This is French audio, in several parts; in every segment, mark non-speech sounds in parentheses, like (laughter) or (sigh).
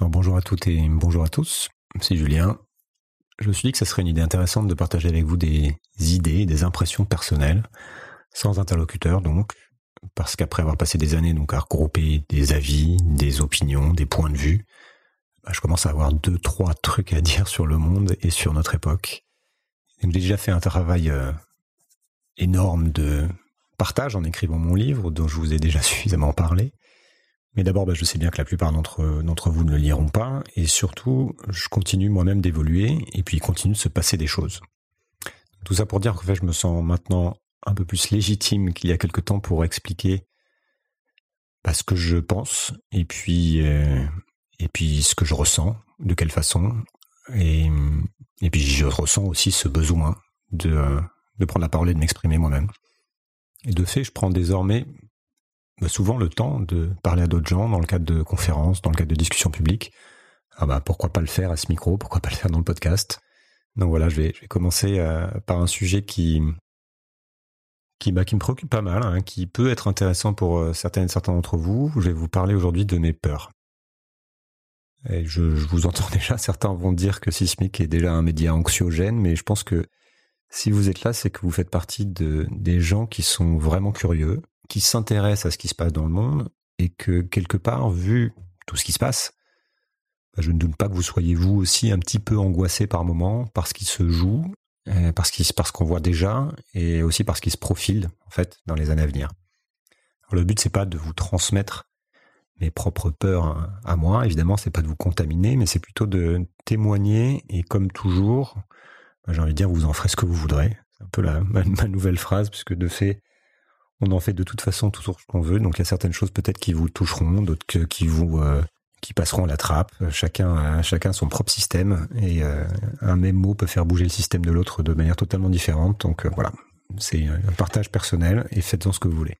Alors bonjour à toutes et bonjour à tous, c'est Julien. Je me suis dit que ça serait une idée intéressante de partager avec vous des idées, des impressions personnelles, sans interlocuteur donc, parce qu'après avoir passé des années donc à regrouper des avis, des opinions, des points de vue, bah, je commence à avoir deux, trois trucs à (laughs) dire sur le monde et sur notre époque. j'ai déjà fait un travail euh, énorme de partage en écrivant mon livre, dont je vous ai déjà suffisamment parlé. Mais d'abord, bah, je sais bien que la plupart d'entre, vous ne le liront pas, et surtout, je continue moi-même d'évoluer, et puis il continue de se passer des choses. Tout ça pour dire fait, je me sens maintenant un peu plus légitime qu'il y a quelque temps pour expliquer bah, ce que je pense, et puis, euh, et puis ce que je ressens, de quelle façon, et, et puis je ressens aussi ce besoin de, de prendre la parole et de m'exprimer moi-même. Et de fait, je prends désormais bah, souvent le temps de parler à d'autres gens dans le cadre de conférences, dans le cadre de discussions publiques. Ah bah pourquoi pas le faire à ce micro, pourquoi pas le faire dans le podcast? Donc voilà, je vais, commencer euh, par un sujet qui qui, bah, qui me préoccupe pas mal, hein, qui peut être intéressant pour euh, certaines certains d'entre vous. Je vais vous parler aujourd'hui de mes peurs. Et je, je, vous entends (laughs) déjà, certains vont dire que Sismic est déjà un média anxiogène, mais je pense que si vous êtes là, c'est que vous faites partie de, des gens qui sont vraiment curieux, qui s'intéressent à ce qui se passe dans le monde, et que quelque part, vu tout ce qui se passe, bah, je ne doute pas que vous soyez vous aussi un petit peu angoissé par moment par ce qui se joue, euh, parce qu'il parce qu'on voit déjà, et aussi parce qu'il se profile en fait dans les années à venir. Le but c'est pas de vous transmettre mes propres peurs à moi, évidemment, c'est pas de vous contaminer, mais c'est plutôt de témoigner et comme toujours, j'ai envie de dire, vous en ferez ce que vous voudrez. C'est un peu la, ma, nouvelle phrase, puisque de fait, on en fait de toute façon tout ce qu'on veut. Donc il y a certaines choses peut-être qui vous toucheront, d'autres qui vous euh, qui passeront à la trappe. Chacun chacun son propre système et euh, un même mot peut faire bouger le système de l'autre de manière totalement différente. Donc euh, voilà, c'est un partage personnel et faites-en ce que vous voulez.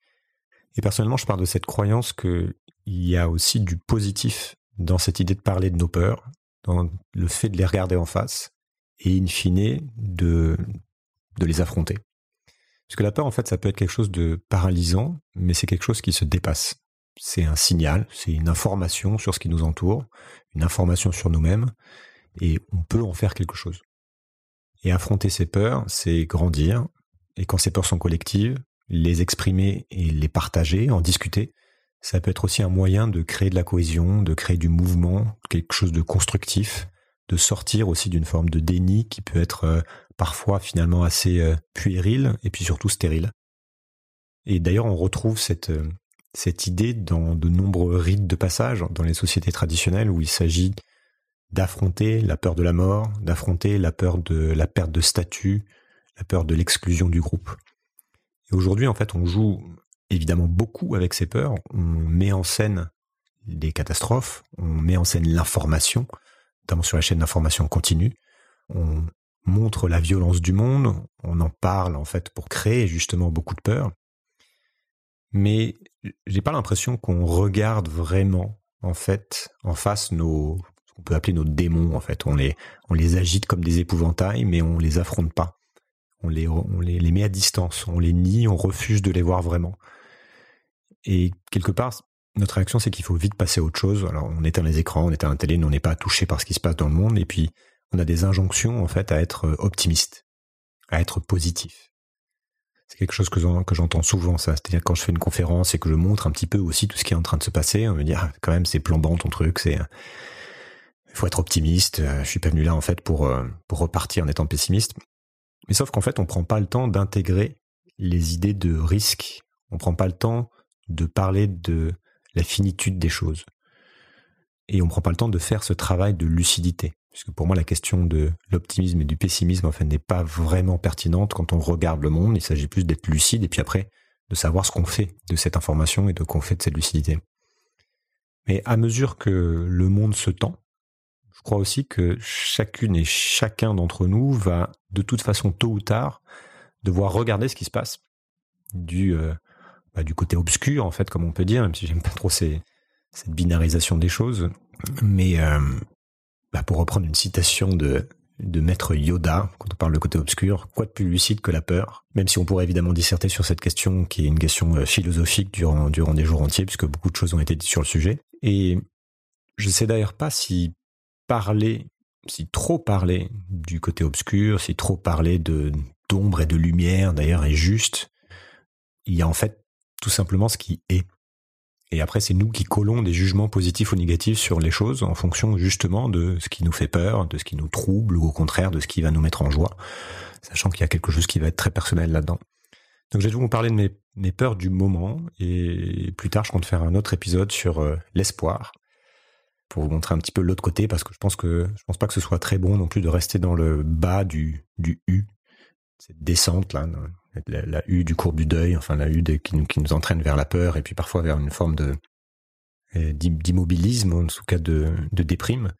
Et personnellement, je parle de cette croyance que il y a aussi du positif dans cette idée de parler de nos peurs, dans le fait de les regarder en face et in fine de, de les affronter. Parce que la peur, en fait, ça peut être quelque chose de paralysant, mais c'est quelque chose qui se dépasse. C'est un signal, c'est une information sur ce qui nous entoure, une information sur nous-mêmes, et on peut en faire quelque chose. Et affronter ces peurs, c'est grandir, et quand ces peurs sont collectives, les exprimer et les partager, en discuter, ça peut être aussi un moyen de créer de la cohésion, de créer du mouvement, quelque chose de constructif, de sortir aussi d'une forme de déni qui peut être euh, parfois finalement assez euh, puéril et puis surtout stérile. Et d'ailleurs, on retrouve cette, euh, cette idée dans de nombreux rites de passage dans les sociétés traditionnelles où il s'agit d'affronter la peur de la mort, d'affronter la peur de la perte de statut, la peur de l'exclusion du groupe. Et aujourd'hui, en fait, on joue évidemment beaucoup avec ces peurs. On met en scène des catastrophes, on met en scène l'information, notamment sur la chaîne d'information continue. On montre la violence du monde, on en parle en fait pour créer justement beaucoup de peur. Mais j'ai pas l'impression qu'on regarde vraiment en fait en face nos peut appeler nos démons en fait. On les on les agite comme des épouvantails, mais on les affronte pas. On les on les, les met à distance, on les nie, on refuse de les voir vraiment. Et quelque part, notre réaction, c'est qu'il faut vite passer à autre chose. Alors, on éteint les écrans, on éteint la télé, on n'est pas touché par ce qui se passe dans le monde. Et puis, on a des injonctions, en fait, à être euh, optimiste, à être positif. C'est quelque chose que j'entends souvent, ça. C'est-à-dire quand je fais une conférence et que je montre un petit peu aussi tout ce qui est en train de se passer, on me dit, ah, quand même, c'est plombant ton truc, c'est, il faut être optimiste. Euh, je suis pas venu là, en fait, pour, euh, pour repartir en étant pessimiste. Mais sauf qu'en fait, on prend pas le temps d'intégrer les idées de risque. On prend pas le temps de parler de la finitude des choses. Et on prend pas le temps de faire ce travail de lucidité. Puisque pour moi, la question de l'optimisme et du pessimisme, en fait, n'est pas vraiment pertinente quand on regarde le monde. Il s'agit plus d'être lucide et puis après, de savoir ce qu'on fait de cette information et de qu'on fait de cette lucidité. Mais à mesure que le monde se tend, je crois aussi que chacune et chacun d'entre nous va, de toute façon, tôt ou tard, devoir regarder ce qui se passe du, euh, bah, côté obscur, en fait, comme on peut dire, même si j'aime pas trop cette binarisation des choses. Mais euh, bah, pour reprendre une citation de, de Maître Yoda, quand on parle de côté obscur, quoi de plus lucide que la peur? Même si on pourrait évidemment disserter sur cette question, qui est une question euh, philosophique durant, durant des jours entiers, puisque beaucoup de choses ont été dites sur le sujet. Et Je sais d'ailleurs pas si parler, si trop parler du côté obscur, si trop parler de d'ombre et de lumière d'ailleurs est juste. Il y a en fait tout simplement ce qui est. Et après, c'est nous qui collons des jugements positifs ou négatifs sur les choses en fonction justement de ce qui nous fait peur, de ce qui nous trouble ou au contraire de ce qui va nous mettre en joie, sachant qu'il y a quelque chose qui va être très personnel là-dedans. Donc je vais vous parler de mes, mes, peurs du moment et plus tard je compte faire un autre épisode sur euh, l'espoir pour vous montrer un petit peu l'autre côté parce que je pense que je pense pas que ce soit très bon non plus de rester dans le bas du, du U, cette descente là, la, U du courbe du deuil, enfin la U qui, nous, qui nous entraîne vers la peur et puis parfois vers une forme de euh, d'immobilisme, en tout cas de, de déprime,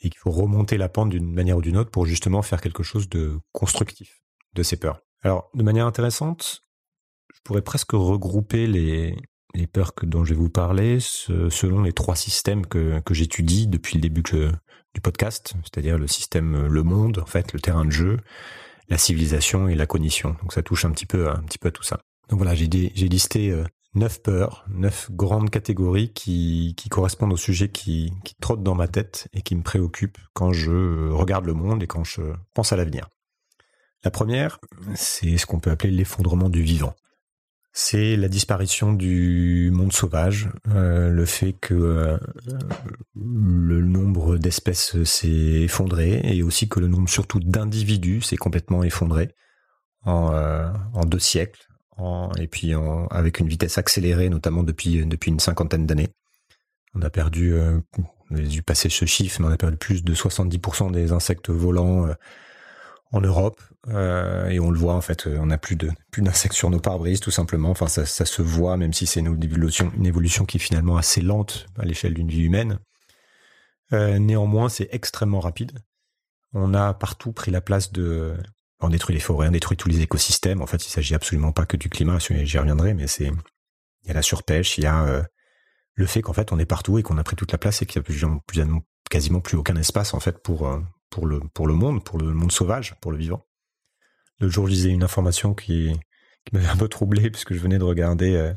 et qu'il faut remonter la pente d'une manière ou d'une autre pour justement faire quelque chose de constructif de ces peurs. Alors, de manière intéressante, je pourrais presque regrouper les, les peurs que, dont je vais vous parler selon les trois systèmes que, que j'étudie depuis le début du podcast, c'est-à-dire le système le monde, en fait, le terrain de jeu, la civilisation et la cognition. Donc ça touche un petit peu, un petit peu à tout ça. Donc voilà, j'ai, j'ai listé euh, neuf peurs, neuf grandes catégories qui, correspondent aux sujets qui, qui trottent dans ma tête et qui me préoccupent quand je regarde le monde et quand je pense à l'avenir. La première, c'est ce qu'on peut appeler l'effondrement du vivant c'est la disparition du monde sauvage, euh, le fait que euh, le nombre d'espèces s'est effondré et aussi que le nombre surtout d'individus s'est complètement effondré en, euh, deux siècles et puis avec une vitesse accélérée notamment depuis une cinquantaine d'années. On a perdu, on a dû passer ce chiffre, mais on a perdu plus de 70% des insectes volants en Europe euh, et on le voit en fait, on n'a plus de plus d'insectes sur nos pare-brises tout simplement. Enfin, ça, ça, se voit même si c'est une évolution, une évolution qui est finalement assez lente à l'échelle d'une vie humaine. Euh, néanmoins, c'est extrêmement rapide. On a partout pris la place de on détruit les forêts, on détruit tous les écosystèmes. En fait, il s'agit absolument pas que du climat, j'y reviendrai, mais c'est il y a la surpêche, il y a euh, le fait qu'en fait on est partout et qu'on a pris toute la place et qu'il y a plus, quasiment plus aucun espace en fait pour euh, pour le, pour le monde, pour le monde sauvage, pour le vivant. Le jour, je lisais une information qui, m'avait un peu troublé (laughs) puisque je venais de regarder euh,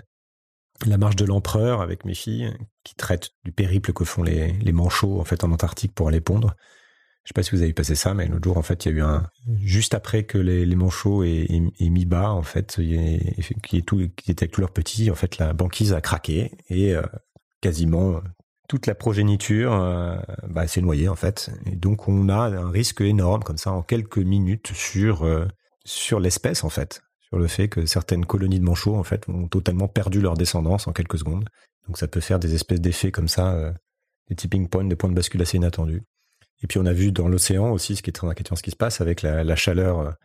la marche de l'empereur avec mes filles qui traite du périple que font les, manchots en fait en Antarctique pour aller pondre. Je sais pas si vous avez passé ça, mais l'autre jour, en fait, il y a eu un juste après que les, manchots aient, mis bas, en fait, qui qui était avec tous leurs petits, en fait, la banquise a craqué et euh, quasiment toute la progéniture euh, bah, s'est noyée en fait. Et donc on a un risque énorme comme ça en quelques minutes sur sur l'espèce en fait, sur le fait que certaines colonies de manchots en fait ont totalement perdu leur descendance en quelques secondes. Donc ça peut faire des espèces d'effets comme ça, euh, des tipping points, des points de bascule assez inattendus. Et puis on a vu dans l'océan aussi ce qui est très inquiétant ce qui se passe avec la, la chaleur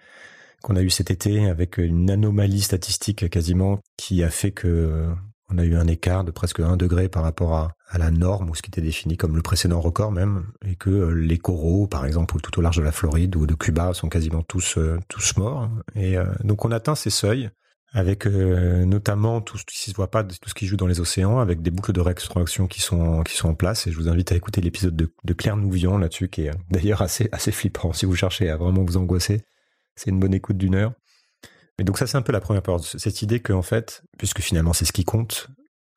qu'on a eu cet été, avec une anomalie statistique quasiment qui a fait que on a eu un écart de presque 1 degré par rapport à, la norme ou ce qui était défini comme le précédent record même, et que euh, les coraux, par exemple, tout au large de la Floride ou de Cuba, sont quasiment tous euh, morts. Et euh, donc on atteint ces seuils avec notamment tout ce qui se voit pas, tout ce qui joue dans les océans, avec des boucles de réextraction qui sont en place. Et je vous invite à écouter l'épisode de, Claire Nouvion là-dessus, qui est d'ailleurs assez flippant si vous cherchez à vraiment vous angoisser. C'est une bonne écoute d'une heure. Et donc ça, c'est un peu la première part, cette idée qu'en fait, puisque finalement c'est ce qui compte,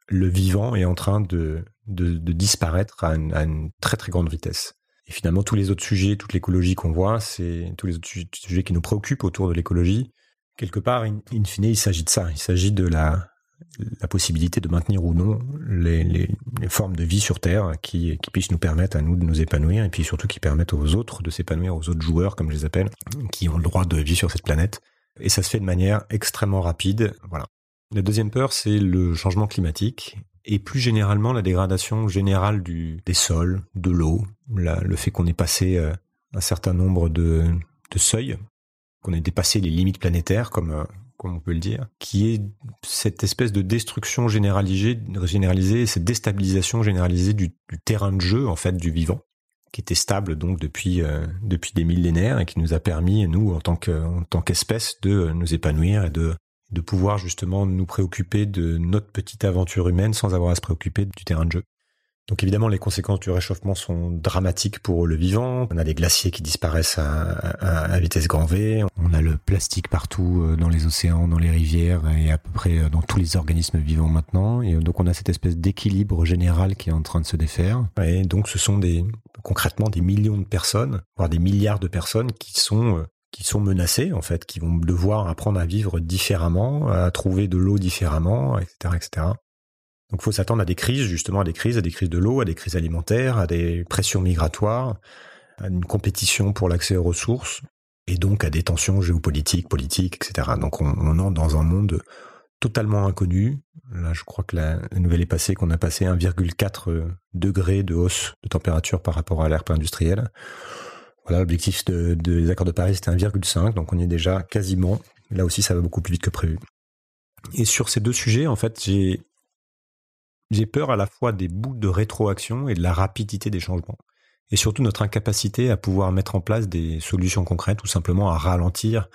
le vivant est en train de, disparaître à une, très très grande vitesse. Et finalement, tous les autres sujets, toute l'écologie qu'on voit, c'est tous les autres sujets qui nous préoccupent autour de l'écologie. Quelque part, in, fine, il s'agit de ça. Il s'agit de la, possibilité de maintenir ou non les, formes de vie sur Terre qui, qui puissent nous permettre à nous de nous épanouir et puis surtout qui permettent aux autres de s'épanouir, aux autres joueurs, comme je les appelle, qui ont le droit de vivre sur cette planète. Et ça se fait de manière extrêmement rapide. Voilà. La deuxième peur, c'est le changement climatique et plus généralement la dégradation générale du, des sols, de l'eau, le fait qu'on ait passé euh, un certain nombre de, de seuils, qu'on ait dépassé les limites planétaires, comme, euh, comme on peut le dire, qui est cette espèce de destruction généralisée, généralisée cette déstabilisation généralisée du, du terrain de jeu en fait du vivant qui était stable donc depuis euh, depuis des millénaires et qui nous a permis nous en tant que tant qu'espèce de nous épanouir et de de pouvoir justement nous préoccuper de notre petite aventure humaine sans avoir à se préoccuper du terrain de jeu. Donc évidemment, les conséquences du réchauffement sont dramatiques pour le vivant. On a des glaciers qui disparaissent à, vitesse grand V. On a le plastique partout euh, dans les océans, dans les rivières et à peu près euh, dans tous les organismes vivants maintenant. Et donc on a cette espèce d'équilibre général qui est en train de se défaire. Et donc ce sont des concrètement des millions de personnes, voire des milliards de personnes qui sont euh, qui sont menacées en fait, qui vont devoir apprendre à vivre différemment, à trouver de l'eau différemment, etc., etc. Donc, faut s'attendre à des crises, justement, à des crises, à des crises de l'eau, à des crises alimentaires, à des pressions migratoires, à une compétition pour l'accès aux ressources, et donc à des tensions géopolitiques, politiques, etc. Donc, on, entre dans un monde totalement inconnu. Là, je crois que la, nouvelle est passée, qu'on a passé 1,4 degré de hausse de température par rapport à l'ère pré-industrielle. Voilà, l'objectif de, des accords de Paris, c'était 1,5, donc on y est déjà quasiment. Là aussi, ça va beaucoup plus vite que prévu. Et sur ces deux sujets, en fait, j'ai j'ai peur à la fois des bouts de rétroaction et de la rapidité des changements. Et surtout notre incapacité à pouvoir mettre en place des solutions concrètes ou simplement à ralentir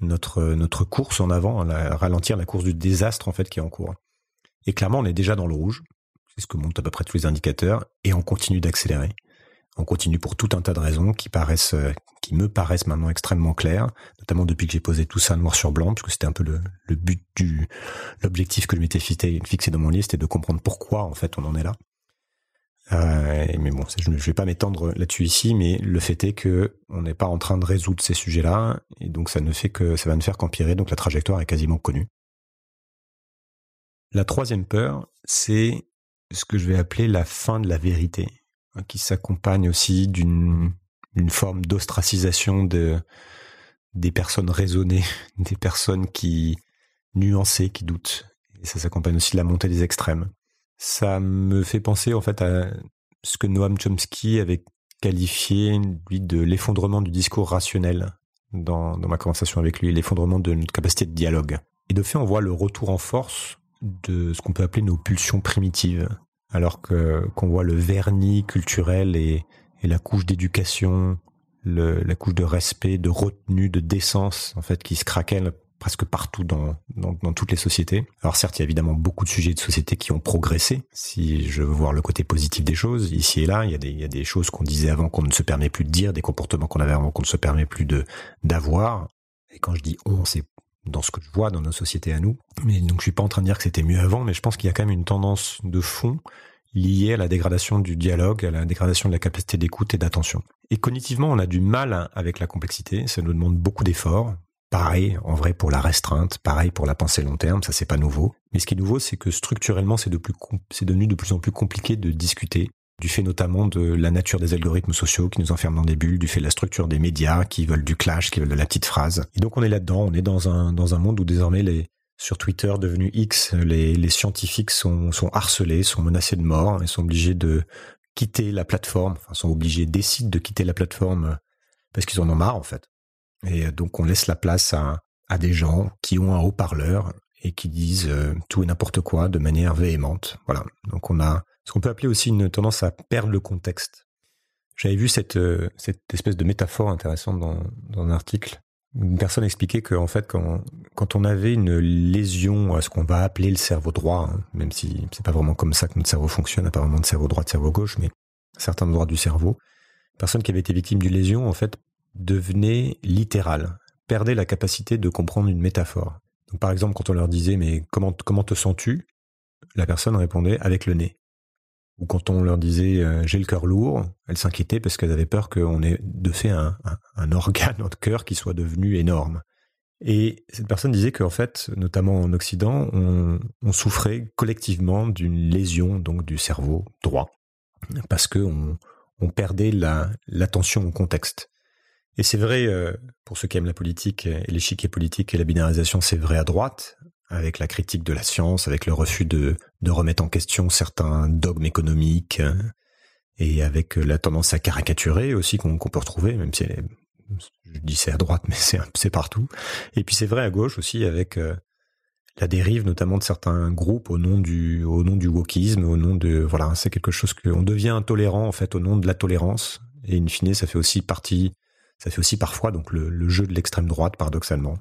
notre, course en avant, à ralentir la course du désastre en fait qui est en cours. Et clairement, on est déjà dans le rouge. C'est ce que montrent à peu près tous les indicateurs et on continue d'accélérer on continue pour tout un tas de raisons euh, qui me paraissent maintenant extrêmement claires, notamment depuis que j'ai posé tout ça noir sur blanc, parce que c'était un peu le, but du, l'objectif que je m'étais fixé dans mon livre, c'était de comprendre pourquoi en fait on en est là. Euh, mais bon, je ne vais pas m'étendre là-dessus ici, mais le fait est que on n'est pas en train de résoudre ces sujets-là, et donc ça ne fait que ça va ne faire qu'empirer. Donc la trajectoire est quasiment connue. La troisième peur, c'est ce que je vais appeler la fin de la vérité. Hein, qui s'accompagne aussi d'une forme d'ostracisation de, des personnes raisonnées, (laughs) des personnes qui nuancées, qui doutent. Et ça s'accompagne aussi de la montée des extrêmes. Ça me fait penser en fait à ce que Noam Chomsky avait qualifié lui de l'effondrement du discours rationnel dans, dans ma conversation avec lui, l'effondrement de notre capacité de dialogue. Et de fait, on voit le retour en force de ce qu'on peut appeler nos pulsions primitives, alors que qu'on voit le vernis culturel et, la couche d'éducation, la couche de respect, de retenue, de décence, en fait, qui se craquelle presque partout dans, dans, toutes les sociétés. Alors certes, il y a évidemment beaucoup de sujets de société qui ont progressé. Si je veux voir le côté positif des choses, ici et là, il y a des, il y a des choses qu'on disait avant qu'on ne se permet plus de dire, des comportements qu'on avait avant qu'on ne se permet plus de d'avoir. Et quand je dis on, c'est dans ce que je vois dans nos sociétés à nous. Mais donc je suis pas en train de dire que c'était mieux avant, mais je pense qu'il y a quand même une tendance de fond liée à la dégradation du dialogue, à la dégradation de la capacité d'écoute et d'attention. Et cognitivement, on a du mal avec la complexité, ça nous demande beaucoup d'efforts. Pareil, en vrai, pour la restreinte, pareil pour la pensée long terme, ça c'est pas nouveau. Mais ce qui est nouveau, c'est que structurellement, c'est de devenu de plus en plus compliqué de discuter du fait notamment de la nature des algorithmes sociaux qui nous enferment dans des bulles, du fait de la structure des médias qui veulent du clash, qui veulent de la petite phrase. Et donc on est là-dedans, on est dans un, monde où désormais les, sur Twitter devenu X, les, scientifiques sont, harcelés, sont menacés de mort et sont obligés de quitter la plateforme, enfin sont obligés, décident de quitter la plateforme parce qu'ils en ont marre en fait. Et donc on laisse la place à des gens qui ont un haut-parleur et qui disent euh, tout et n'importe quoi de manière véhémente. Voilà. Donc on a ce qu'on peut appeler aussi une tendance à perdre le contexte. J'avais vu cette, euh, cette espèce de métaphore intéressante dans, dans un article. Une personne expliquait qu'en fait, quand, quand on avait une lésion à ce qu'on va appeler le cerveau droit, hein, même si c'est pas vraiment comme ça que notre cerveau fonctionne, vraiment de cerveau droit, de cerveau gauche, mais certains endroits du cerveau, personne qui avait été victime d'une lésion, en fait, devenait littérale, perdait la capacité de comprendre une métaphore. Par exemple, quand on leur disait, mais comment, te sens-tu? La personne répondait avec le nez ou quand on leur disait euh, j'ai le cœur lourd, elles s'inquiétaient parce qu'elles avaient peur qu'on ait de fait un, un, organe, notre cœur, qui soit devenu énorme. Et cette personne disait qu'en fait, notamment en Occident, on, souffrait collectivement d'une lésion donc du cerveau droit parce que on, on perdait l'attention au contexte. Et c'est vrai euh, pour ceux qui aiment la politique et l'échiquier politique et la binarisation, c'est vrai à droite, avec la critique de la science, avec le refus de, de remettre en question certains dogmes économiques, euh, et avec la tendance à caricaturer aussi qu'on peut retrouver, même si je dis c'est à droite, (laughs) mais c'est partout. Et puis c'est vrai à gauche aussi avec euh, la dérive notamment de certains groupes au nom du au nom du wokisme, au nom de voilà, c'est quelque chose qu'on devient intolérant en fait au nom de la tolérance. Et in fine, ça fait aussi partie, ça fait aussi parfois donc le, jeu de l'extrême droite paradoxalement.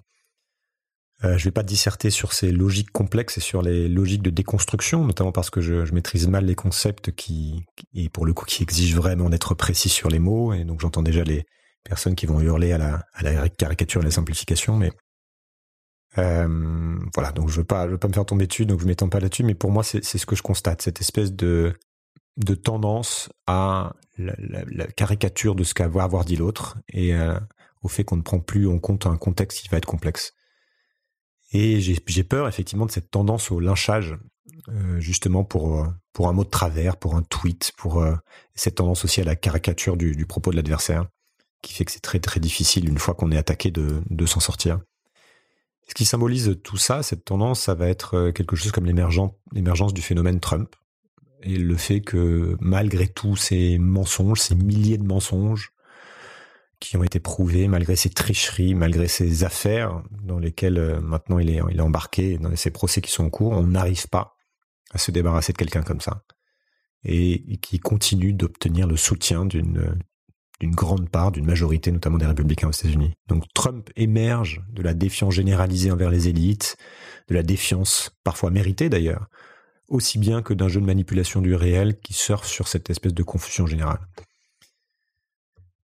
Euh, je vais pas disserter sur ces logiques complexes et sur les logiques de déconstruction, notamment parce que je, maîtrise mal les concepts qui, et pour le coup, qui exigent vraiment d'être précis sur les mots. Et donc, j'entends déjà les personnes qui vont hurler à la, caricature et la simplification. Mais euh, voilà, donc je veux pas, je veux pas me faire tomber dessus, donc je m'étends pas là-dessus. Mais pour moi, c'est ce que je constate, cette espèce de de tendance à la, caricature de ce qu'a avoir dit l'autre et euh, au fait qu'on ne prend plus en compte un contexte qui va être complexe. Et j'ai peur effectivement de cette tendance au lynchage, euh, justement pour, euh, pour un mot de travers, pour un tweet, pour cette tendance aussi à la caricature du, du propos de l'adversaire, qui fait que c'est très très difficile une fois qu'on est attaqué de, de s'en sortir. Ce qui symbolise tout ça, cette tendance, ça va être quelque chose comme l'émergence du phénomène Trump et le fait que malgré tous ces mensonges, ces milliers de mensonges, qui ont été prouvés malgré ses tricheries, malgré ses affaires dans lesquelles euh, maintenant il est, embarqué, dans ces procès qui sont en cours, on n'arrive pas à se débarrasser de quelqu'un comme ça. Et, qui continue d'obtenir le soutien d'une grande part, d'une majorité, notamment des républicains aux États-Unis. Donc Trump émerge de la défiance généralisée envers les élites, de la défiance parfois méritée d'ailleurs, aussi bien que d'un jeu de manipulation du réel qui surfe sur cette espèce de confusion générale.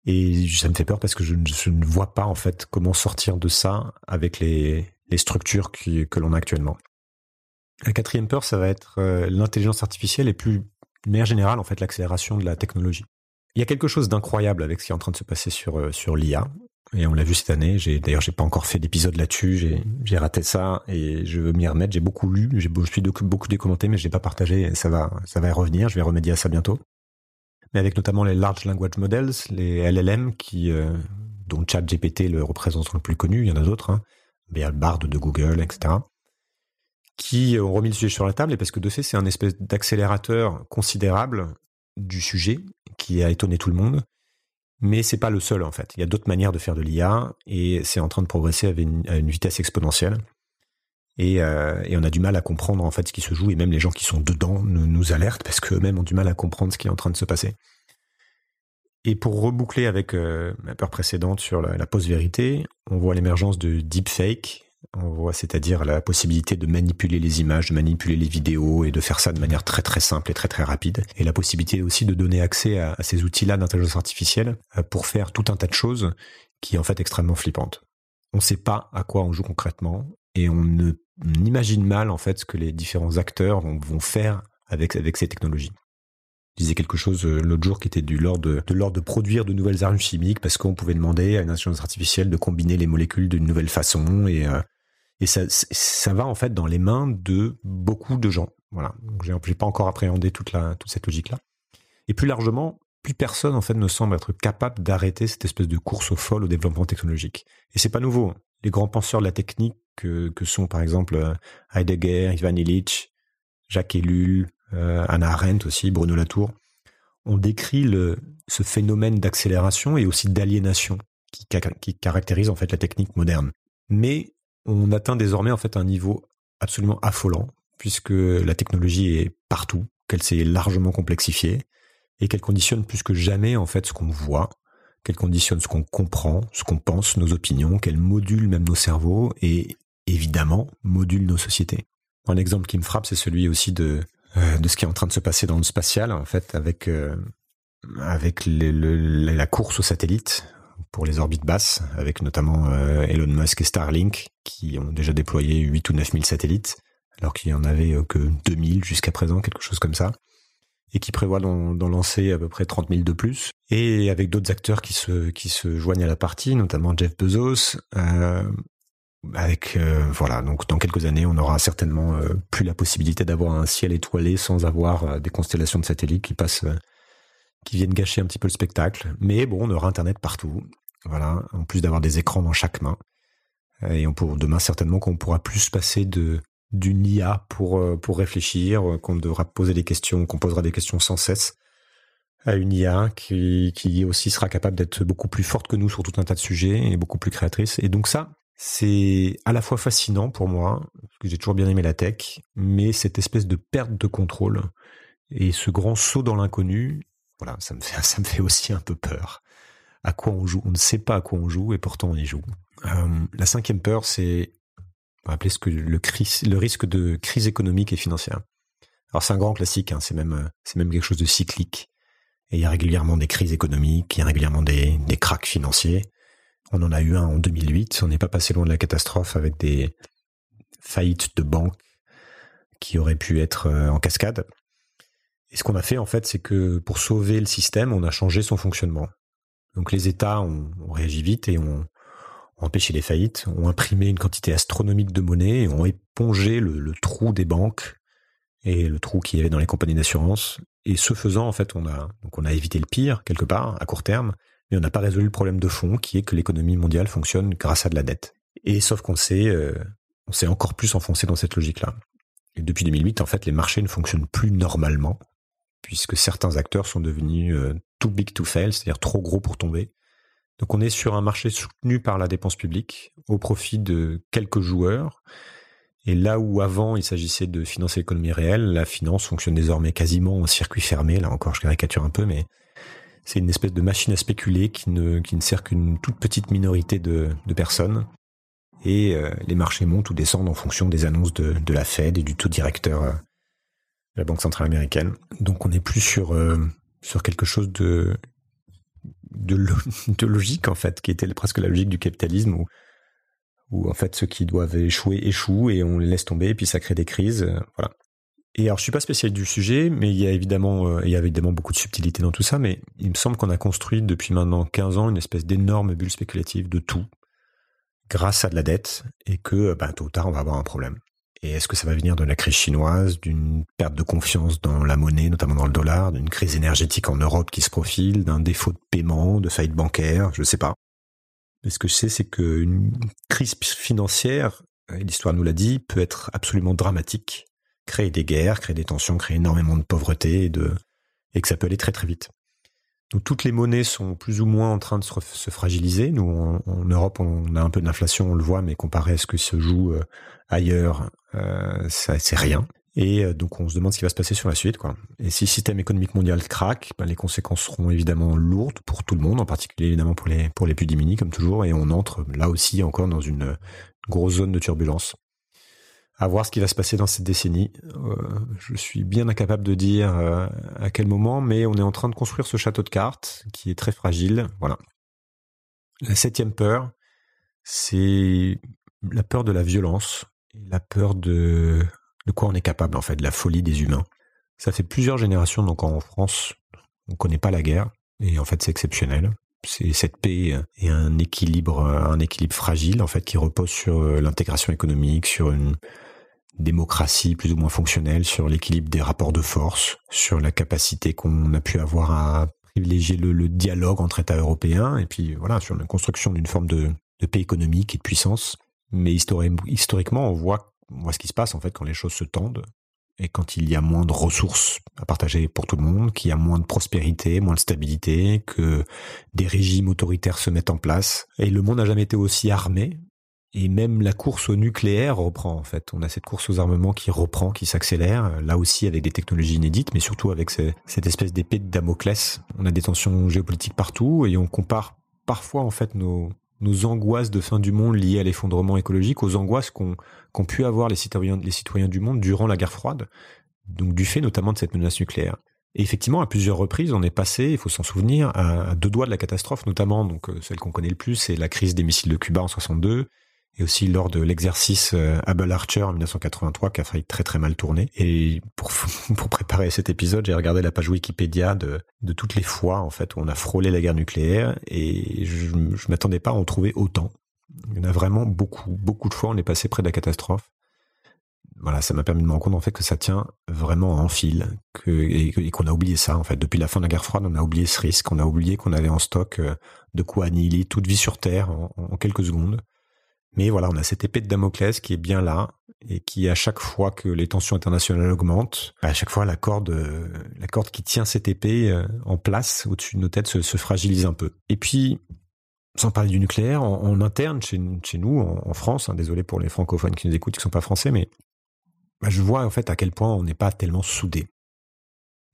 Et ça me fait peur parce que je, ne vois pas en fait comment sortir de ça avec les, structures que l'on a actuellement. La quatrième peur, ça va être euh, l'intelligence artificielle et plus de manière générale en fait l'accélération de la technologie. Il y a quelque chose d'incroyable avec ce qui est en train de se passer sur euh, sur l'IA et on l'a vu cette année. J'ai d'ailleurs j'ai pas encore fait d'épisode là-dessus. J'ai raté ça et je veux m'y remettre. J'ai beaucoup lu, j'ai je suis beaucoup décommenté, mais j'ai pas partagé. Ça va ça va y revenir. Je vais remédier à ça bientôt mais avec notamment les Large Language Models, les LLM, euh, dont ChatGPT le représente le plus connu, il y en a d'autres, hein, Bard de Google, etc., qui ont remis le sujet sur la table, et parce que de fait, c'est un espèce d'accélérateur considérable du sujet qui a étonné tout le monde. Mais c'est pas le seul en fait. Il y a d'autres manières de faire de l'IA et c'est en train de progresser à une vitesse exponentielle. Euh, et, on a du mal à comprendre en fait ce qui se joue et même les gens qui sont dedans nous, alertent parce qu'eux-mêmes ont du mal à comprendre ce qui est en train de se passer. Et pour reboucler avec euh, ma peur précédente sur la, post-vérité, on voit l'émergence de deepfake, c'est-à-dire la possibilité de manipuler les images, de manipuler les vidéos et de faire ça de manière très très simple et très très rapide. Et la possibilité aussi de donner accès à, ces outils-là d'intelligence artificielle euh, pour faire tout un tas de choses qui est en fait extrêmement flippante. On ne sait pas à quoi on joue concrètement et on ne imagine mal en fait ce que les différents acteurs vont, faire avec, ces technologies. Je disais quelque chose euh, l'autre jour qui était du de l'ordre de produire de nouvelles armes chimiques parce qu'on pouvait demander à une intelligence artificielle de combiner les molécules d'une nouvelle façon et euh, et ça ça va en fait dans les mains de beaucoup de gens. Voilà. Donc j'ai, pas encore appréhendé toute la toute cette logique là. Et plus largement, plus personne en fait ne semble être capable d'arrêter cette espèce de course au folle au développement technologique. Et c'est pas nouveau. Hein. Les grands penseurs de la technique que, que sont par exemple euh, Heidegger, Ivan Illich, Jacques Ellul, euh, Anna Arendt aussi, Bruno Latour, ont décrit le, ce phénomène d'accélération et aussi d'aliénation qui, qui caractérise en fait la technique moderne. Mais on atteint désormais en fait un niveau absolument affolant puisque la technologie est partout, qu'elle s'est largement complexifiée et qu'elle conditionne plus que jamais en fait ce qu'on voit, qu'elle conditionne ce qu'on comprend, ce qu'on pense, nos opinions, qu'elle module même nos cerveaux et évidemment module nos sociétés. Un exemple qui me frappe, c'est celui aussi de euh, ce qui est en train de se passer dans le spatial, en fait, avec euh, avec la course aux satellites pour les orbites basses, avec notamment euh, Elon Musk et Starlink, qui ont déjà déployé 8 ou 9 000 satellites, alors qu'il y en avait que 2000 jusqu'à présent, quelque chose comme ça et qui prévoit d'en, lancer à peu près 30 000 de plus. Et avec d'autres acteurs qui se, qui se joignent à la partie, notamment Jeff Bezos. Euh, avec euh, voilà, donc dans quelques années, on aura certainement euh, plus la possibilité d'avoir un ciel étoilé sans avoir euh, des constellations de satellites qui passent, qui viennent gâcher un petit peu le spectacle. Mais bon, on aura Internet partout. Voilà, en plus d'avoir des écrans dans chaque main. Et on demain certainement qu'on pourra plus passer de d'une IA pour euh, pour réfléchir, euh, qu'on devra poser des questions, qu'on posera des questions sans cesse à une IA qui qui aussi sera capable d'être beaucoup plus forte que nous sur tout un tas de sujets et beaucoup plus créatrice. Et donc ça, c'est à la fois fascinant pour moi parce que j'ai toujours bien aimé la tech, mais cette espèce de perte de contrôle et ce grand saut dans l'inconnu, voilà, ça me fait (laughs) ça me fait aussi un peu peur. À quoi on joue? On ne sait pas à quoi on joue et pourtant on y joue. Euh, la cinquième peur, c'est va appeler ce que le, risque de crise économique et financière. Alors c'est un grand classique, hein, c'est même quelque chose de cyclique. Il y a régulièrement des crises économiques, il y a régulièrement des, des cracks financiers. On en a eu un en 2008, on n'est pas passé loin de la catastrophe avec des faillites de banques qui auraient pu être euh, en cascade. Et ce qu'on a fait en fait, c'est que pour sauver le système, on a changé son fonctionnement. Donc les États ont, réagi vite et ont, empêché les faillites, ont imprimé une quantité astronomique de monnaie et ont épongé le, trou des banques et le trou qu'il y avait dans les compagnies d'assurance. Et ce faisant, en fait, on a donc on a évité le pire quelque part à court terme, mais on n'a pas résolu le problème de fond qui est que l'économie mondiale fonctionne grâce à de la dette. Et sauf qu'on s'est euh, on s'est encore plus enfoncé dans cette logique-là. Et depuis 2008, en fait, les marchés ne fonctionnent plus normalement puisque certains acteurs sont devenus euh, too big to fail, c'est-à-dire trop gros pour tomber. Donc on est sur un marché soutenu par la dépense publique au profit de quelques joueurs. Et là où avant il s'agissait de financer l'économie réelle, la finance fonctionne désormais quasiment en circuit fermé. Là encore, je caricature un peu, mais c'est une espèce de machine à spéculer qui ne, qui ne sert qu'une toute petite minorité de, personnes. Et euh, les marchés montent ou descendent en fonction des annonces de, de la Fed et du taux directeur euh, la Banque centrale américaine. Donc on n'est plus sur euh, sur quelque chose de, (laughs) logique en fait, qui était presque la logique du capitalisme où en fait ceux qui doivent échouer échouent et on les laisse tomber et puis ça crée des crises, euh, voilà. Et alors je suis pas spécialiste du sujet, mais il y a évidemment euh, il y a évidemment beaucoup de subtilité dans tout ça, mais il me semble qu'on a construit depuis maintenant 15 ans une espèce d'énorme bulle spéculative de tout grâce à de la dette et que ben, tôt ou tard on va avoir un problème. Et est-ce que ça va venir de la crise chinoise, d'une perte de confiance dans la monnaie, notamment dans le dollar, d'une crise énergétique en Europe qui se profile, d'un défaut de paiement, de faillite bancaire, je ne sais pas. Mais ce que je sais, c'est qu'une crise financière, l'histoire nous l'a dit, peut être absolument dramatique, créer des guerres, créer des tensions, créer énormément de pauvreté et, de, et que ça peut aller très très vite. Donc toutes les monnaies sont plus ou moins en train de se, fragiliser. Nous, en, Europe, on a un peu d'inflation, on le voit, mais comparé à ce que se joue euh, ailleurs, euh, c'est rien. Et euh, donc on se demande ce qui va se passer sur la suite. Et si le système économique mondial craque, ben, les conséquences seront évidemment lourdes pour tout le monde, en particulier évidemment pour les, pour les plus démunis, comme toujours, et on entre là aussi encore dans une grosse zone de turbulence à voir ce qui va se passer dans cette décennie. Euh, je suis bien incapable de dire euh, à quel moment, mais on est en train de construire ce château de cartes qui est très fragile. Voilà. La septième peur, c'est la peur de la violence, la peur de de quoi on est capable en fait, de la folie des humains. Ça fait plusieurs générations donc en France, on connaît pas la guerre et en fait c'est exceptionnel. C'est cette paix et un équilibre, un équilibre fragile en fait qui repose sur l'intégration économique, sur une démocratie plus ou moins fonctionnelle, sur l'équilibre des rapports de force, sur la capacité qu'on a pu avoir à privilégier le, dialogue entre États européens, et puis voilà, sur la construction d'une forme de, paix économique et de puissance. Mais historiquement, on voit, on voit ce qui se passe en fait quand les choses se tendent et quand il y a moins de ressources à partager pour tout le monde, qu'il y a moins de prospérité, moins de stabilité, que des régimes autoritaires se mettent en place. Et le monde n'a jamais été aussi armé et même la course au nucléaire reprend en fait. On a cette course aux armements qui reprend, qui s'accélère, là aussi avec des technologies inédites, mais surtout avec cette espèce d'épée de Damoclès. On a des tensions géopolitiques partout et on compare parfois en fait nos, nos angoisses de fin du monde liées à l'effondrement écologique aux angoisses qu'ont pu avoir les citoyens, les citoyens du monde durant la guerre froide, donc du fait notamment de cette menace nucléaire. Et effectivement, à plusieurs reprises, on est passé, il faut s'en souvenir, à deux doigts de la catastrophe, notamment donc euh, celle qu'on connaît le plus, c'est la crise des missiles de Cuba en 62, et aussi lors de l'exercice euh, Able Archer en 1983 qui a failli très très mal tourner. Et pour, (laughs) pour préparer cet épisode, j'ai regardé la page Wikipédia de, de toutes les fois en fait où on a frôlé la guerre nucléaire et je, je m'attendais pas à en trouver autant. Il y en a vraiment beaucoup, beaucoup de fois on est passé près de la catastrophe. Voilà, ça m'a permis de me rendre compte en fait que ça tient vraiment en fil, que, et, qu'on a oublié ça en fait. Depuis la fin de la guerre froide, on a oublié ce risque, on a oublié qu'on avait en stock euh, de quoi annihiler toute vie sur Terre en quelques secondes. Mais voilà, on a cette épée de Damoclès qui est bien là et qui, à chaque fois que les tensions internationales augmentent, à chaque fois la corde, la corde qui tient cette épée euh, en place au-dessus de nos têtes se, fragilise un peu. Et puis, sans parler du nucléaire, en, interne chez, nous, en, France, hein, désolé pour les francophones qui nous écoutent, qui sont pas français, mais bah, je vois en fait à quel point on n'est pas tellement soudés.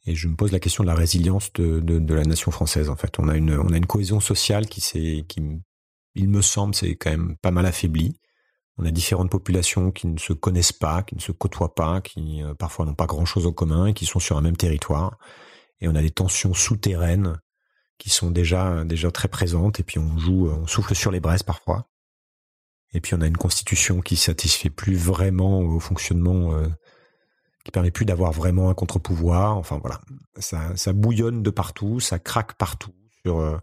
Et je me pose la question de la résilience de, la nation française. En fait, on a une, cohésion sociale qui qui il me semble, c'est quand même pas mal affaibli. On a différentes populations qui ne se connaissent pas, qui ne se côtoient pas, qui euh, parfois n'ont pas grand-chose en commun et qui sont sur un même territoire. Et on a des tensions souterraines qui sont déjà très présentes. Et puis on joue, on souffle sur les braises parfois. Et puis on a une constitution qui satisfait plus vraiment au fonctionnement, euh, qui permet plus d'avoir vraiment un contre-pouvoir. Enfin voilà, ça, ça bouillonne de partout, ça craque partout sur euh,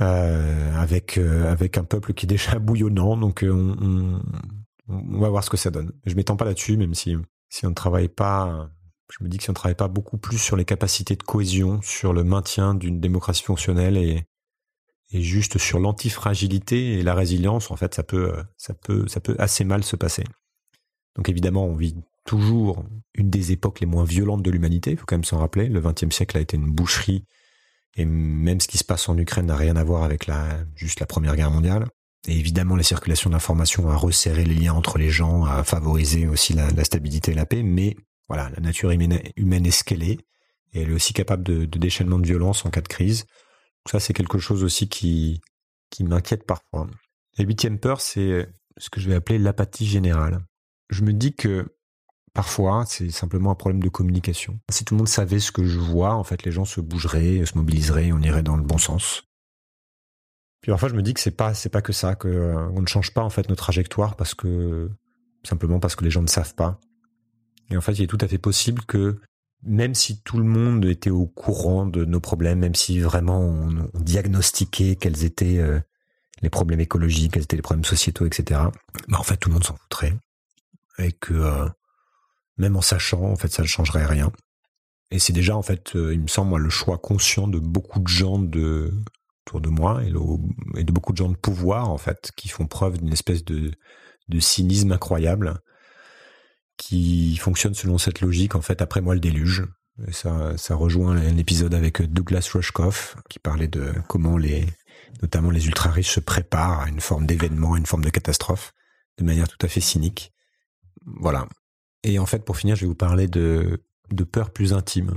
euh, avec avec un peuple qui est déjà (laughs) bouillonnant. Donc on, on, va voir ce que ça donne. Je m'étends pas là-dessus, même si si on ne travaille pas. Je me dis que si on ne travaille pas beaucoup plus sur les capacités de cohésion, sur le maintien d'une démocratie fonctionnelle et, et juste sur l'antifragilité et la résilience, en fait, ça peut, ça peut, ça peut assez mal se passer. Donc évidemment, on vit toujours une des époques les moins violentes de l'humanité. Il faut quand même s'en rappeler. Le XXe siècle a été une boucherie, et même ce qui se passe en Ukraine n'a rien à voir avec la juste la Première Guerre mondiale. Et évidemment, la circulation d'informations a resserré les liens entre les gens, a favorisé aussi la, stabilité et la paix. Mais voilà, la nature humaine, est ce qu'elle est, elle est aussi capable de, de déchaînement de violence en cas de crise. Ça, c'est quelque chose aussi qui, qui m'inquiète parfois. La huitième peur, c'est ce que je vais appeler l'apathie générale. Je me dis que parfois, c'est simplement un problème de communication. Si tout le monde savait ce que je vois, en fait, les gens se bougeraient, se mobiliseraient, on irait dans le bon sens. Puis parfois, je me dis que c'est pas, c'est pas que ça, que euh, on ne change pas en fait nos trajectoires parce que simplement parce que les gens ne savent pas. Et en fait, il est tout à fait possible que même si tout le monde était au courant de nos problèmes, même si vraiment on, diagnostiquait quels étaient euh, les problèmes écologiques, quels étaient les problèmes sociétaux, etc. Bah en fait tout le monde s'en foutrait et que euh, même en sachant, en fait ça ne changerait rien. Et c'est déjà en fait, euh, il me semble moi, le choix conscient de beaucoup de gens de autour de moi et, de beaucoup de gens de pouvoir en fait qui font preuve d'une espèce de, cynisme incroyable qui fonctionne selon cette logique, en fait, après moi le déluge. Ça, ça rejoint un épisode avec Douglas Rushkoff qui parlait de comment les, notamment les ultra riches se préparent à une forme d'événement, à une forme de catastrophe, de manière tout à fait cynique. Voilà. Et en fait, pour finir, je vais vous parler de, peur plus intime.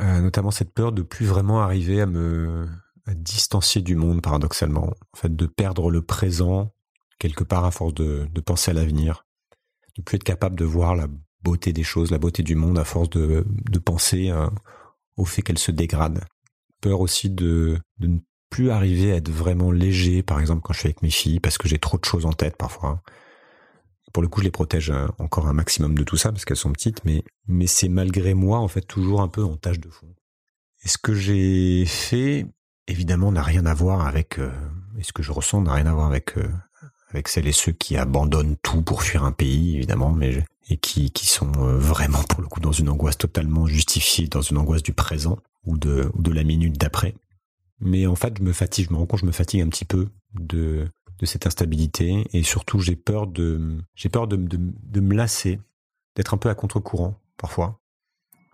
Euh, notamment cette peur de plus vraiment arriver à me à distancier du monde, paradoxalement. En fait, de perdre le présent quelque part à force de, penser à l'avenir de plus être capable de voir la beauté des choses, la beauté du monde à force de, de penser euh, au fait qu'elle se dégrade. Peur aussi de, de ne plus arriver à être vraiment léger, par exemple quand je suis avec mes filles, parce que j'ai trop de choses en tête parfois. Pour le coup, je les protège euh, encore un maximum de tout ça parce qu'elles sont petites, mais, mais c'est malgré moi en fait toujours un peu en tâche de fond. Et ce que j'ai fait, évidemment, n'a rien à voir avec, euh, et ce que je ressens n'a rien à voir avec avec celles et ceux qui abandonnent tout pour fuir un pays, évidemment, mais et qui, qui sont euh, vraiment pour le coup dans une angoisse totalement justifiée, dans une angoisse du présent ou de, ou de la minute d'après. Mais en fait, je me fatigue, je me rends compte, je me fatigue un petit peu de, de cette instabilité et surtout j'ai peur de, j'ai peur de, de, de me lasser, d'être un peu à contre-courant parfois,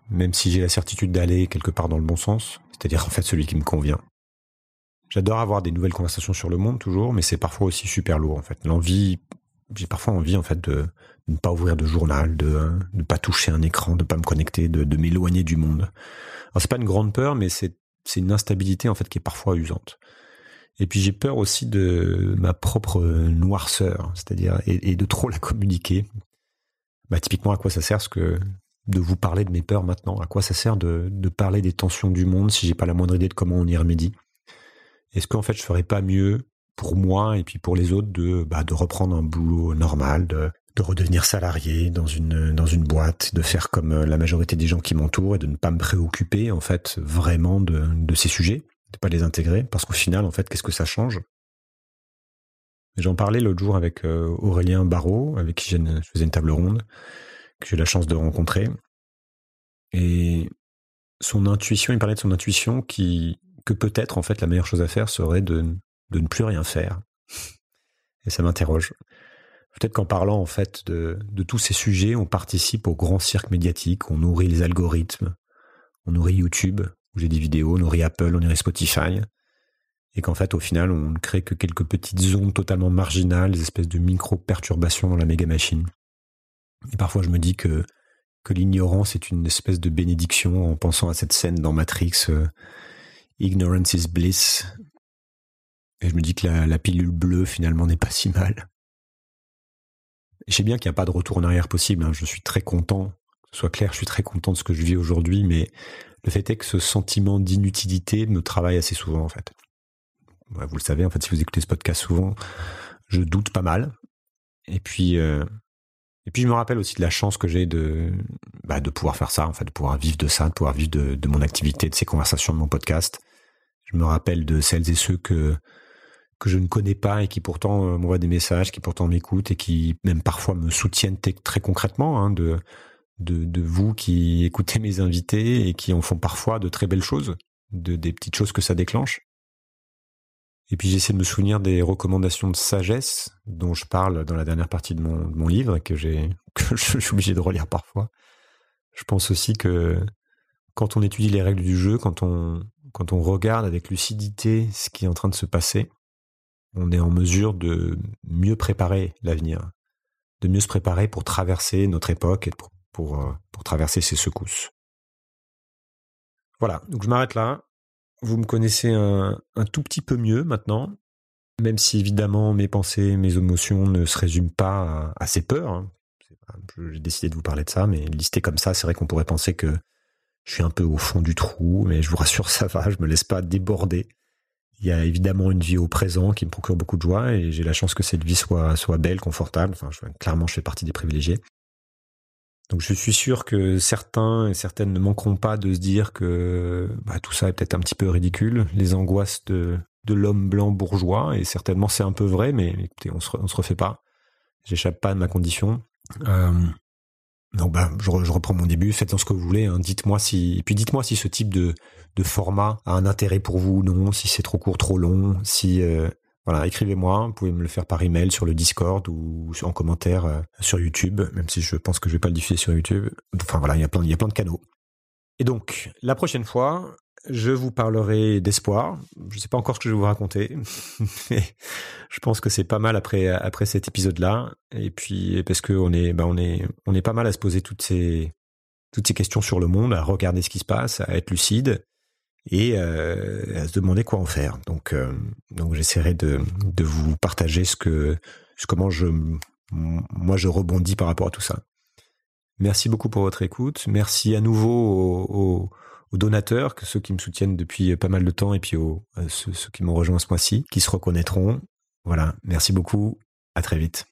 même si j'ai la certitude d'aller quelque part dans le bon sens, c'est-à-dire en fait celui qui me convient. J'adore avoir des nouvelles conversations sur le monde toujours, mais c'est parfois aussi super lourd en fait. L'envie, j'ai parfois envie en fait de, ne pas ouvrir de journal, de ne pas toucher un écran, de pas me connecter, de, de m'éloigner du monde. Alors c'est pas une grande peur, mais c'est c'est une instabilité en fait qui est parfois usante. Et puis j'ai peur aussi de ma propre noirceur, c'est-à-dire et, de trop la communiquer. Bah typiquement à quoi ça sert de vous parler de mes peurs maintenant? À quoi ça sert de, parler des tensions du monde si j'ai pas la moindre idée de comment on y remédie? Est-ce qu'en fait je ferais pas mieux pour moi et puis pour les autres de bah, reprendre un boulot normal, de, de redevenir salarié dans une boîte, de faire comme euh, la majorité des gens qui m'entourent et de ne pas me préoccuper en fait vraiment de ces sujets, de pas les intégrer parce qu'au final en fait qu'est-ce que ça change? J'en parlais l'autre jour avec euh, Aurélien Barrault, avec qui je faisais une table ronde, que j'ai eu la chance de rencontrer. Et son intuition, il parlait de son intuition qui, que peut-être en fait la meilleure chose à faire serait de, de ne plus rien faire. Et ça m'interroge. Peut-être qu'en parlant en fait de, de tous ces sujets, on participe au grand cirque médiatique, on nourrit les algorithmes, on nourrit YouTube, où j'ai des vidéos, on nourrit Apple, on nourrit Spotify, et qu'en fait au final on ne crée que quelques petites zones totalement marginales, espèces de micro-perturbations dans la méga machine. Et parfois je me dis que, que l'ignorance est une espèce de bénédiction en pensant à cette scène dans Matrix. Euh, Ignorance is bliss. Et je me dis que la, pilule bleue, finalement, n'est pas si mal. je sais bien qu'il n'y a pas de retour en arrière possible. Hein. Je suis très content, que ce soit clair, je suis très content de ce que je vis aujourd'hui, mais le fait est que ce sentiment d'inutilité me travaille assez souvent, en fait. Vous le savez, en fait, si vous écoutez ce podcast souvent, je doute pas mal. Et puis, euh, et puis je me rappelle aussi de la chance que j'ai de, bah, de pouvoir faire ça, en fait, de pouvoir vivre de ça, de pouvoir vivre de, mon activité, de ces conversations de mon podcast. Je me rappelle de celles et ceux que que je ne connais pas et qui pourtant euh, m'envoient des messages, qui pourtant m'écoutent et qui même parfois me soutiennent très concrètement, hein, de, de, vous qui écoutez mes invités et qui en font parfois de très belles choses, de des petites choses que ça déclenche. Et puis j'essaie de me souvenir des recommandations de sagesse dont je parle dans la dernière partie de mon, livre que j'ai (laughs) que je suis obligé de relire parfois. Je pense aussi que quand on étudie les règles du jeu, quand on quand on regarde avec lucidité ce qui est en train de se passer, on est en mesure de mieux préparer l'avenir, de mieux se préparer pour traverser notre époque et pour, pour, euh, pour traverser ces secousses. Voilà, donc je m'arrête là. Vous me connaissez un, tout petit peu mieux maintenant, même si évidemment mes pensées, mes émotions ne se résument pas à, ces peurs. Hein. J'ai décidé de vous parler de ça, mais listé comme ça, c'est vrai qu'on pourrait penser que je suis un peu au fond du trou, mais je vous rassure, ça va, je me laisse pas déborder. Il y a évidemment une vie au présent qui me procure beaucoup de joie et j'ai la chance que cette vie soit, soit belle, confortable. Enfin, clairement, je fais partie des privilégiés. Donc je suis sûr que certains et certaines ne manqueront pas de se dire que bah, tout ça est peut-être un petit peu ridicule, les angoisses de, l'homme blanc bourgeois, et certainement c'est un peu vrai, mais écoutez, on se, se refait pas. J'échappe pas de ma condition. Euh, donc bah, je, reprends mon début, faites-en ce que vous voulez. Hein. Dites-moi si, puis dites-moi si ce type de, de format a un intérêt pour vous ou non, si c'est trop court, trop long, si euh, voilà, écrivez-moi. Vous pouvez me le faire par email sur le Discord ou en commentaire euh, sur YouTube, même si je pense que je vais pas le diffuser sur YouTube. Enfin voilà, il y a plein, il y a plein de canaux. Et donc la prochaine fois, je vous parlerai d'espoir. Je ne sais pas encore ce que je vais vous raconter, (laughs) mais je pense que c'est pas mal après après cet épisode-là. Et puis parce que on est, bah on est, on est pas mal à se poser toutes ces toutes ces questions sur le monde, à regarder ce qui se passe, à être lucide et euh, à se demander quoi en faire. Donc euh, donc j'essaierai de de vous partager ce que comment je moi je rebondis par rapport à tout ça. Merci beaucoup pour votre écoute. Merci à nouveau aux donateurs, que ceux qui me soutiennent depuis pas mal de temps, et puis aux, ceux, ceux qui m'ont rejoint ce mois-ci, qui se reconnaîtront. Voilà, merci beaucoup, à très vite.